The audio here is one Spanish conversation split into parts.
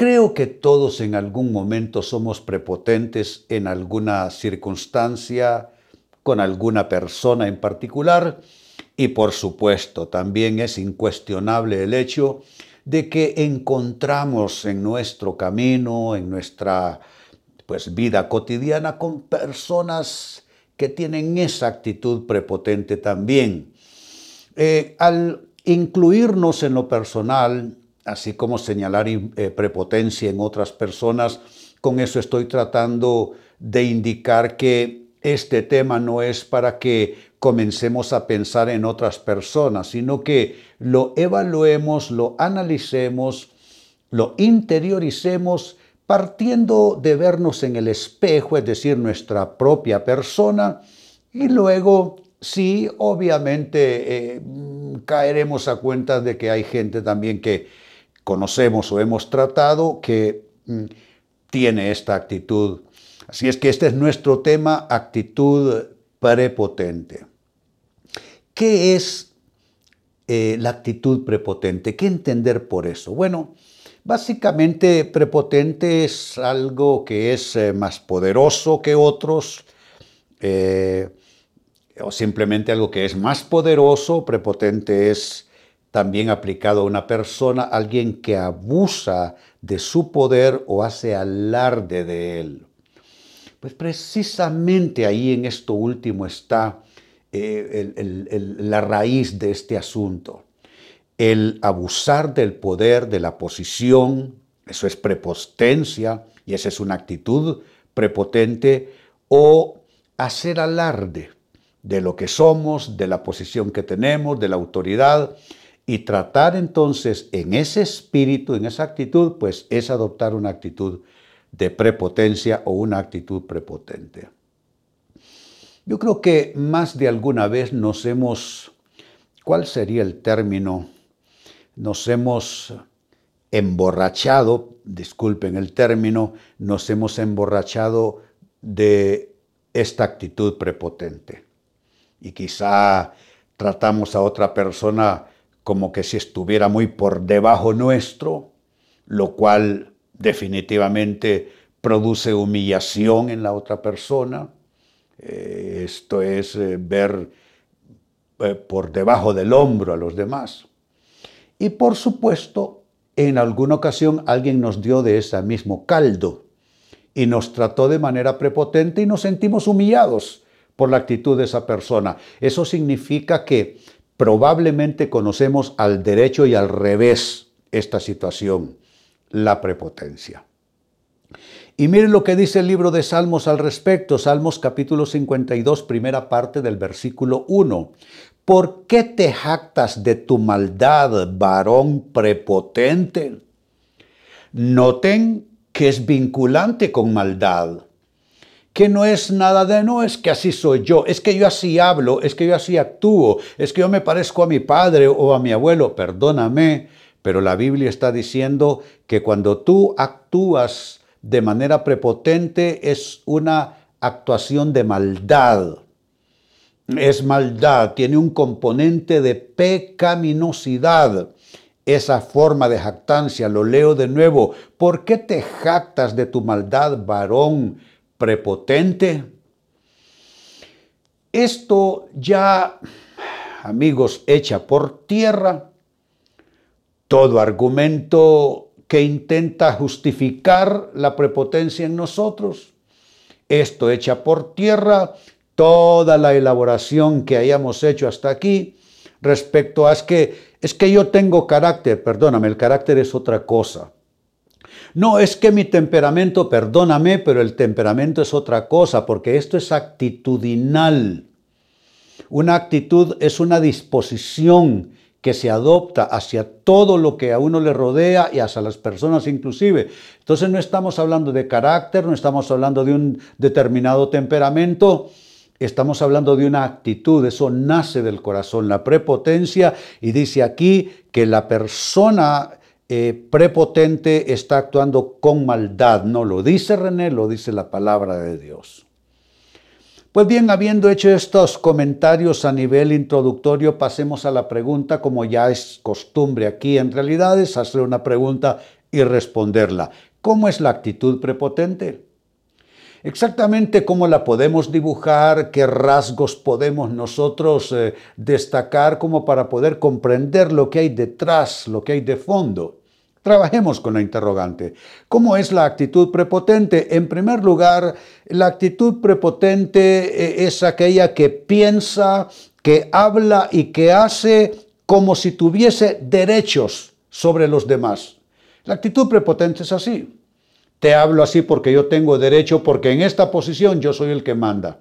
Creo que todos en algún momento somos prepotentes en alguna circunstancia, con alguna persona en particular, y por supuesto también es incuestionable el hecho de que encontramos en nuestro camino, en nuestra pues, vida cotidiana, con personas que tienen esa actitud prepotente también. Eh, al incluirnos en lo personal, así como señalar eh, prepotencia en otras personas. Con eso estoy tratando de indicar que este tema no es para que comencemos a pensar en otras personas, sino que lo evaluemos, lo analicemos, lo interioricemos partiendo de vernos en el espejo, es decir, nuestra propia persona, y luego sí, obviamente eh, caeremos a cuenta de que hay gente también que conocemos o hemos tratado que mm, tiene esta actitud. Así es que este es nuestro tema, actitud prepotente. ¿Qué es eh, la actitud prepotente? ¿Qué entender por eso? Bueno, básicamente prepotente es algo que es eh, más poderoso que otros, eh, o simplemente algo que es más poderoso, prepotente es también aplicado a una persona, alguien que abusa de su poder o hace alarde de él. Pues precisamente ahí en esto último está eh, la raíz de este asunto. El abusar del poder, de la posición, eso es prepotencia y esa es una actitud prepotente, o hacer alarde de lo que somos, de la posición que tenemos, de la autoridad, y tratar entonces en ese espíritu, en esa actitud, pues es adoptar una actitud de prepotencia o una actitud prepotente. Yo creo que más de alguna vez nos hemos, ¿cuál sería el término? Nos hemos emborrachado, disculpen el término, nos hemos emborrachado de esta actitud prepotente. Y quizá tratamos a otra persona como que si estuviera muy por debajo nuestro, lo cual definitivamente produce humillación en la otra persona. Eh, esto es eh, ver eh, por debajo del hombro a los demás. Y por supuesto, en alguna ocasión alguien nos dio de ese mismo caldo y nos trató de manera prepotente y nos sentimos humillados por la actitud de esa persona. Eso significa que probablemente conocemos al derecho y al revés esta situación, la prepotencia. Y miren lo que dice el libro de Salmos al respecto, Salmos capítulo 52, primera parte del versículo 1. ¿Por qué te jactas de tu maldad, varón prepotente? Noten que es vinculante con maldad que no es nada de no, es que así soy yo, es que yo así hablo, es que yo así actúo, es que yo me parezco a mi padre o a mi abuelo, perdóname, pero la Biblia está diciendo que cuando tú actúas de manera prepotente es una actuación de maldad. Es maldad, tiene un componente de pecaminosidad. Esa forma de jactancia, lo leo de nuevo. ¿Por qué te jactas de tu maldad, varón? Prepotente. Esto ya, amigos, echa por tierra todo argumento que intenta justificar la prepotencia en nosotros. Esto echa por tierra toda la elaboración que hayamos hecho hasta aquí respecto a es que es que yo tengo carácter, perdóname, el carácter es otra cosa. No, es que mi temperamento, perdóname, pero el temperamento es otra cosa, porque esto es actitudinal. Una actitud es una disposición que se adopta hacia todo lo que a uno le rodea y hacia las personas inclusive. Entonces no estamos hablando de carácter, no estamos hablando de un determinado temperamento, estamos hablando de una actitud, eso nace del corazón, la prepotencia, y dice aquí que la persona eh, prepotente está actuando con maldad, no lo dice René, lo dice la palabra de Dios. Pues bien, habiendo hecho estos comentarios a nivel introductorio, pasemos a la pregunta, como ya es costumbre aquí en realidad, es hacer una pregunta y responderla. ¿Cómo es la actitud prepotente? Exactamente cómo la podemos dibujar, qué rasgos podemos nosotros eh, destacar como para poder comprender lo que hay detrás, lo que hay de fondo. Trabajemos con la interrogante. ¿Cómo es la actitud prepotente? En primer lugar, la actitud prepotente eh, es aquella que piensa, que habla y que hace como si tuviese derechos sobre los demás. La actitud prepotente es así. Te hablo así porque yo tengo derecho, porque en esta posición yo soy el que manda.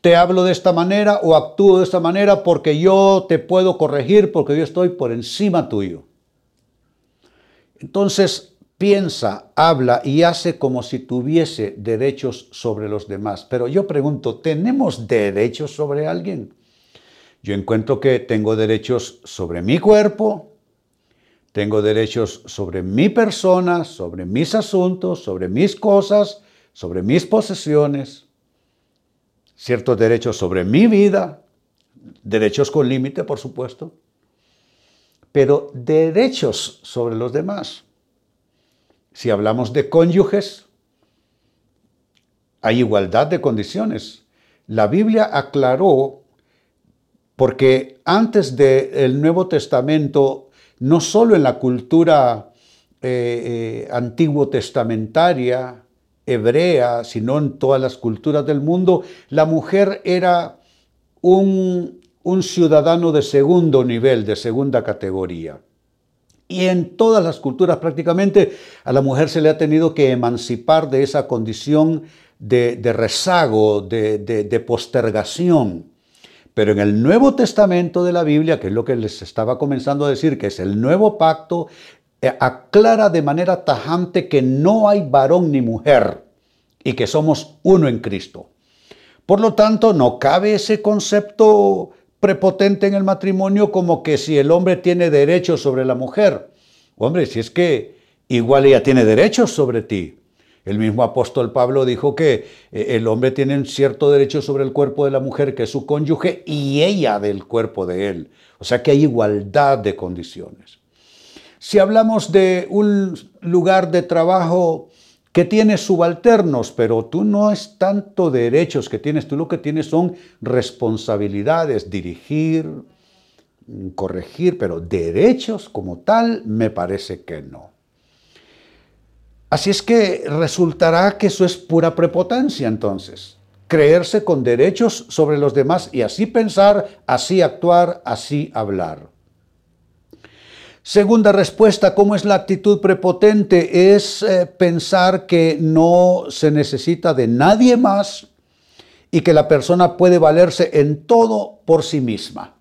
Te hablo de esta manera o actúo de esta manera porque yo te puedo corregir, porque yo estoy por encima tuyo. Entonces piensa, habla y hace como si tuviese derechos sobre los demás. Pero yo pregunto, ¿tenemos derechos sobre alguien? Yo encuentro que tengo derechos sobre mi cuerpo, tengo derechos sobre mi persona, sobre mis asuntos, sobre mis cosas, sobre mis posesiones, ciertos derechos sobre mi vida, derechos con límite, por supuesto pero derechos sobre los demás. Si hablamos de cónyuges, hay igualdad de condiciones. La Biblia aclaró, porque antes del Nuevo Testamento, no solo en la cultura eh, eh, antiguo testamentaria, hebrea, sino en todas las culturas del mundo, la mujer era un un ciudadano de segundo nivel, de segunda categoría. Y en todas las culturas prácticamente a la mujer se le ha tenido que emancipar de esa condición de, rezago, de, postergación. Pero en el Nuevo Testamento de la Biblia, que es lo que les estaba comenzando a decir, que es el nuevo pacto, eh, aclara de manera tajante que no hay varón ni mujer y que somos uno en Cristo. Por lo tanto, no cabe ese concepto prepotente en el matrimonio como que si el hombre tiene derechos sobre la mujer. Hombre, si es que igual ella tiene derechos sobre ti. El mismo apóstol Pablo dijo que eh, el hombre tiene un cierto derecho sobre el cuerpo de la mujer, que es su cónyuge, y ella del cuerpo de él. O sea que hay igualdad de condiciones. Si hablamos de un lugar de trabajo que tienes subalternos, pero tú no es tanto derechos que tienes, tú lo que tienes son responsabilidades, dirigir, corregir, pero derechos como tal me parece que no. Así es que resultará que eso es pura prepotencia entonces, creerse con derechos sobre los demás y así pensar, así actuar, así hablar. Segunda respuesta, ¿cómo es la actitud prepotente? Es eh, pensar que no se necesita de nadie más y que la persona puede valerse en todo por sí misma.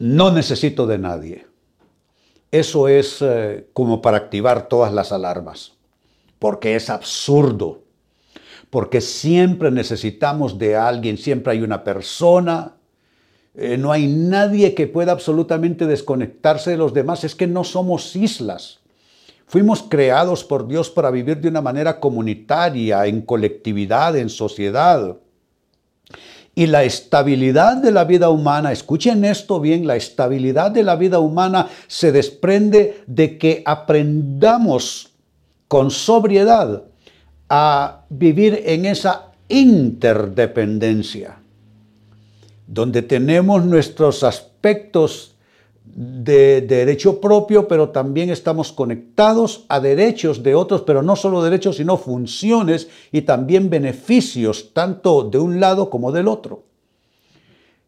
No necesito de nadie. Eso es eh, como para activar todas las alarmas, porque es absurdo, porque siempre necesitamos de alguien, siempre hay una persona eh, no hay nadie que pueda absolutamente desconectarse de los demás. Es que no somos islas. Fuimos creados por Dios para vivir de una manera comunitaria, en colectividad, en sociedad. Y la estabilidad de la vida humana, escuchen esto bien, la estabilidad de la vida humana se desprende de que aprendamos con sobriedad a vivir en esa interdependencia donde tenemos nuestros aspectos de, derecho propio, pero también estamos conectados a derechos de otros, pero no solo derechos, sino funciones y también beneficios, tanto de un lado como del otro.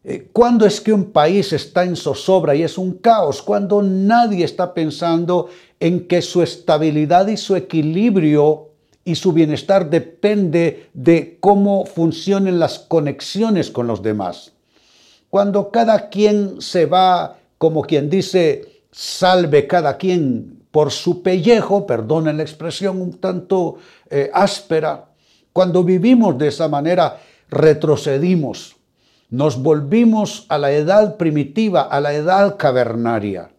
Eh, ¿Cuándo es que un país está en zozobra y es un caos? Cuando nadie está pensando en que su estabilidad y su equilibrio y su bienestar depende de cómo funcionen las conexiones con los demás. Cuando cada quien se va, como quien dice, salve cada quien por su pellejo, perdonen la expresión un tanto eh, áspera, cuando vivimos de esa manera, retrocedimos, nos volvimos a la edad primitiva, a la edad cavernaria.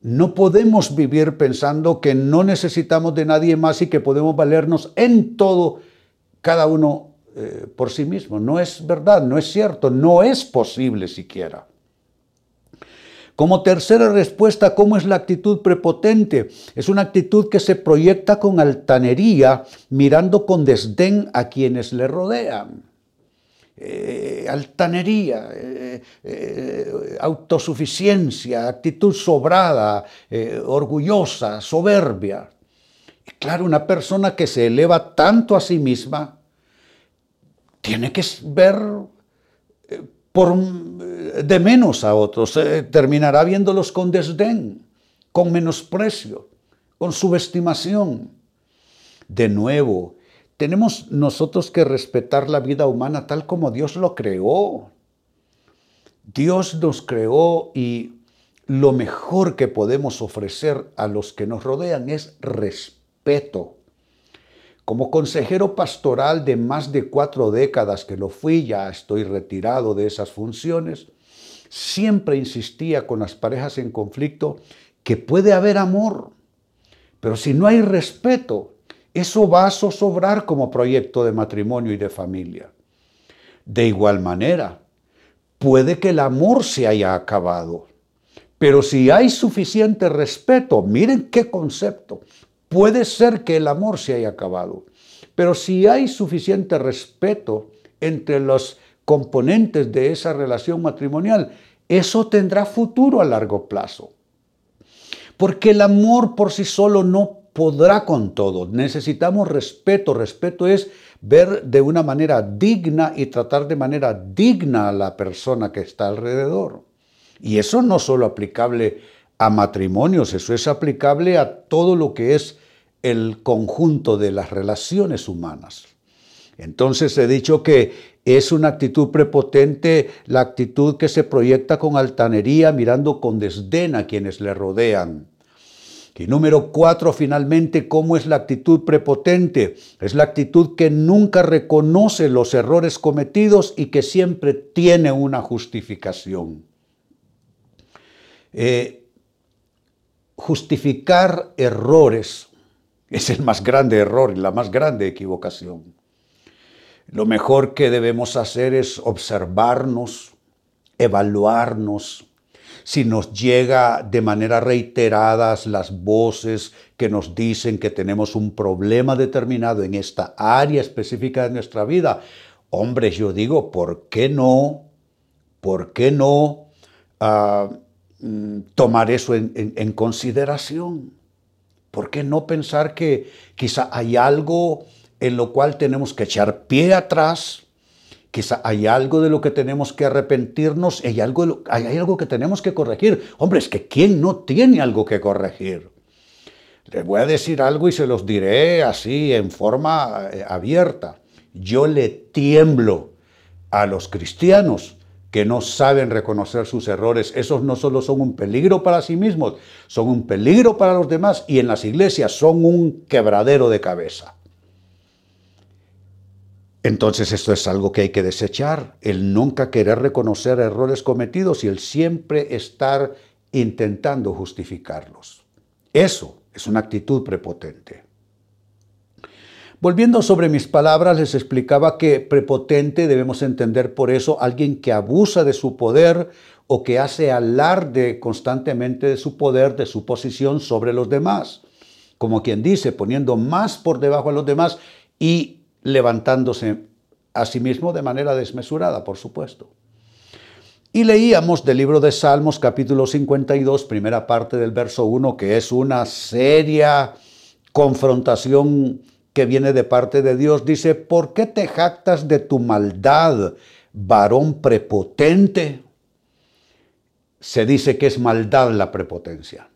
No podemos vivir pensando que no necesitamos de nadie más y que podemos valernos en todo, cada uno eh, por sí mismo. No es verdad, no es cierto, no es posible siquiera. Como tercera respuesta, ¿cómo es la actitud prepotente? Es una actitud que se proyecta con altanería, mirando con desdén a quienes le rodean. Eh, altanería, eh, autosuficiencia, actitud sobrada, orgullosa, soberbia. Y claro, una persona que se eleva tanto a sí misma tiene que ver por, de menos a otros, terminará viéndolos con desdén, con menosprecio, con subestimación. De nuevo, tenemos nosotros que respetar la vida humana tal como Dios lo creó. Dios nos creó y lo mejor que podemos ofrecer a los que nos rodean es respeto. Como consejero pastoral de más de cuatro décadas que lo fui, ya estoy retirado de esas funciones, siempre insistía con las parejas en conflicto que puede haber amor, pero si no hay respeto, eso va a zozobrar como proyecto de matrimonio y de familia. De igual manera, puede que el amor se haya acabado, pero si hay suficiente respeto, miren qué concepto, puede ser que el amor se haya acabado, pero si hay suficiente respeto entre los componentes de esa relación matrimonial, eso tendrá futuro a largo plazo. Porque el amor por sí solo no podrá con todo. Necesitamos respeto. Respeto es ver de una manera digna y tratar de manera digna a la persona que está alrededor. Y eso no solo aplicable a matrimonios, eso es aplicable a todo lo que es el conjunto de las relaciones humanas. Entonces he dicho que es una actitud prepotente la actitud que se proyecta con altanería mirando con desdén a quienes le rodean. Y número cuatro, finalmente, ¿cómo es la actitud prepotente? Es la actitud que nunca reconoce los errores cometidos y que siempre tiene una justificación. Eh, justificar errores es el más grande error y la más grande equivocación. Lo mejor que debemos hacer es observarnos, evaluarnos, si nos llega de manera reiterada las voces que nos dicen que tenemos un problema determinado en esta área específica de nuestra vida, hombre, yo digo, ¿por qué no? ¿Por qué no ah, mm, tomar eso en consideración? ¿Por qué no pensar que quizá hay algo en lo cual tenemos que echar pie atrás? Quizá hay algo de lo que tenemos que arrepentirnos, hay algo, hay algo que tenemos que corregir. Hombre, es que ¿quién no tiene algo que corregir? Les voy a decir algo y se los diré así en forma eh, abierta. Yo le tiemblo a los cristianos que no saben reconocer sus errores. Esos no solo son un peligro para sí mismos, son un peligro para los demás y en las iglesias son un quebradero de cabeza. Entonces esto es algo que hay que desechar, el nunca querer reconocer errores cometidos y el siempre estar intentando justificarlos. Eso es una actitud prepotente. Volviendo sobre mis palabras, les explicaba que prepotente debemos entender por eso alguien que abusa de su poder o que hace alarde constantemente de su poder, de su posición sobre los demás. Como quien dice, poniendo más por debajo a los demás y levantándose a sí mismo de manera desmesurada, por supuesto. Y leíamos del libro de Salmos capítulo 52, primera parte del verso 1, que es una seria confrontación que viene de parte de Dios. Dice, ¿por qué te jactas de tu maldad, varón prepotente? Se dice que es maldad la prepotencia.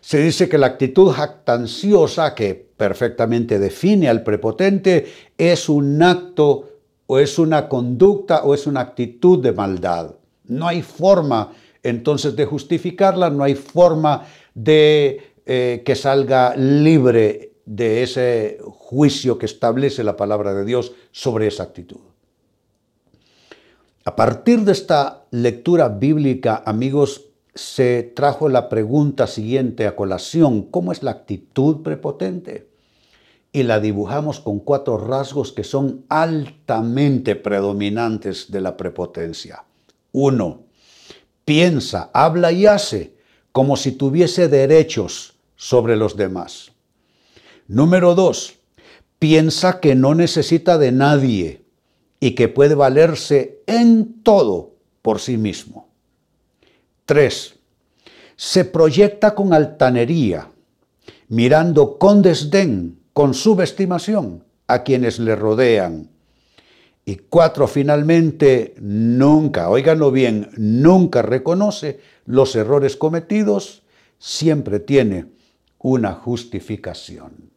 Se dice que la actitud jactanciosa, que perfectamente define al prepotente, es un acto o es una conducta o es una actitud de maldad. No hay forma entonces de justificarla, no hay forma de eh, que salga libre de ese juicio que establece la palabra de Dios sobre esa actitud. A partir de esta lectura bíblica, amigos, se trajo la pregunta siguiente a colación, ¿cómo es la actitud prepotente? Y la dibujamos con cuatro rasgos que son altamente predominantes de la prepotencia. Uno, piensa, habla y hace como si tuviese derechos sobre los demás. Número dos, piensa que no necesita de nadie y que puede valerse en todo por sí mismo. 3. Se proyecta con altanería, mirando con desdén, con subestimación a quienes le rodean. Y cuatro, finalmente, nunca, óiganlo bien, nunca reconoce los errores cometidos, siempre tiene una justificación.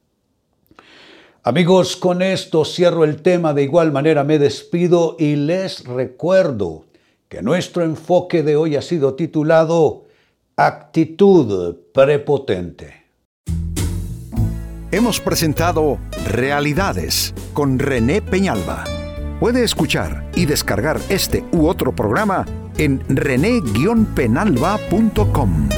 Amigos, con esto cierro el tema, de igual manera me despido y les recuerdo que nuestro enfoque de hoy ha sido titulado Actitud prepotente. Hemos presentado Realidades con René Peñalba. Puede escuchar y descargar este u otro programa en rene-penalba.com.